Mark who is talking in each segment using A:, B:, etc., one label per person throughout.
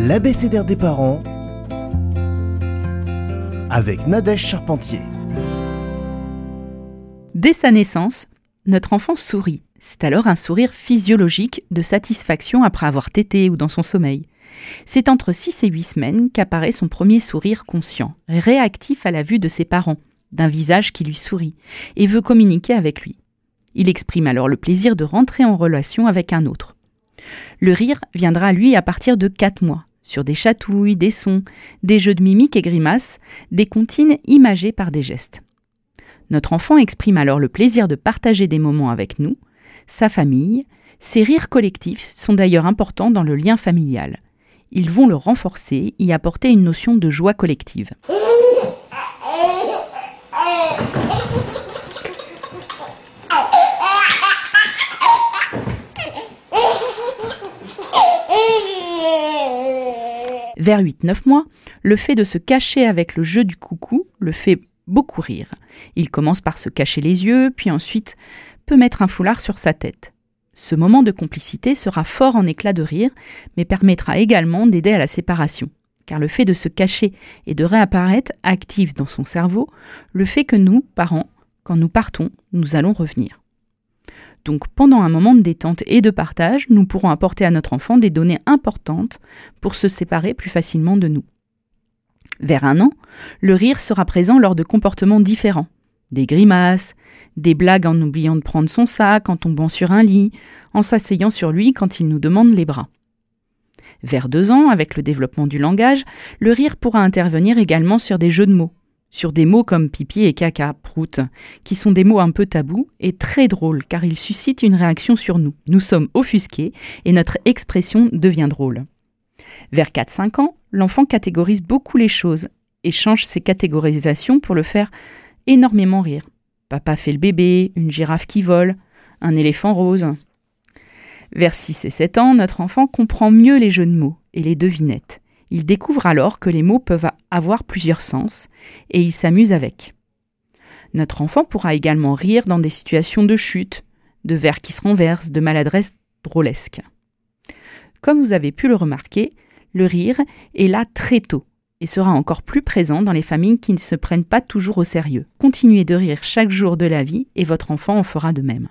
A: l'abécédaire des parents avec Nadège Charpentier.
B: Dès sa naissance, notre enfant sourit. C'est alors un sourire physiologique de satisfaction après avoir tété ou dans son sommeil. C'est entre 6 et 8 semaines qu'apparaît son premier sourire conscient, réactif à la vue de ses parents, d'un visage qui lui sourit, et veut communiquer avec lui. Il exprime alors le plaisir de rentrer en relation avec un autre. Le rire viendra lui à partir de 4 mois, sur des chatouilles, des sons, des jeux de mimiques et grimaces, des comptines imagées par des gestes. Notre enfant exprime alors le plaisir de partager des moments avec nous, sa famille. Ces rires collectifs sont d'ailleurs importants dans le lien familial. Ils vont le renforcer, y apporter une notion de joie collective. Vers 8-9 mois, le fait de se cacher avec le jeu du coucou le fait beaucoup rire. Il commence par se cacher les yeux, puis ensuite peut mettre un foulard sur sa tête. Ce moment de complicité sera fort en éclat de rire, mais permettra également d'aider à la séparation, car le fait de se cacher et de réapparaître active dans son cerveau le fait que nous, parents, quand nous partons, nous allons revenir. Donc pendant un moment de détente et de partage, nous pourrons apporter à notre enfant des données importantes pour se séparer plus facilement de nous. Vers un an, le rire sera présent lors de comportements différents. Des grimaces, des blagues en oubliant de prendre son sac, en tombant sur un lit, en s'asseyant sur lui quand il nous demande les bras. Vers deux ans, avec le développement du langage, le rire pourra intervenir également sur des jeux de mots, sur des mots comme pipi et caca, prout, qui sont des mots un peu tabous et très drôles car ils suscitent une réaction sur nous. Nous sommes offusqués et notre expression devient drôle. Vers 4-5 ans, l'enfant catégorise beaucoup les choses et change ses catégorisations pour le faire énormément rire. Papa fait le bébé, une girafe qui vole, un éléphant rose. Vers 6 et 7 ans, notre enfant comprend mieux les jeux de mots et les devinettes. Il découvre alors que les mots peuvent avoir plusieurs sens et il s'amuse avec. Notre enfant pourra également rire dans des situations de chute, de verre qui se renverse, de maladresse drôlesque. Comme vous avez pu le remarquer, le rire est là très tôt et sera encore plus présent dans les familles qui ne se prennent pas toujours au sérieux. Continuez de rire chaque jour de la vie et votre enfant en fera de même.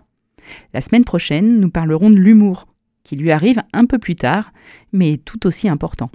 B: La semaine prochaine, nous parlerons de l'humour, qui lui arrive un peu plus tard, mais tout aussi important.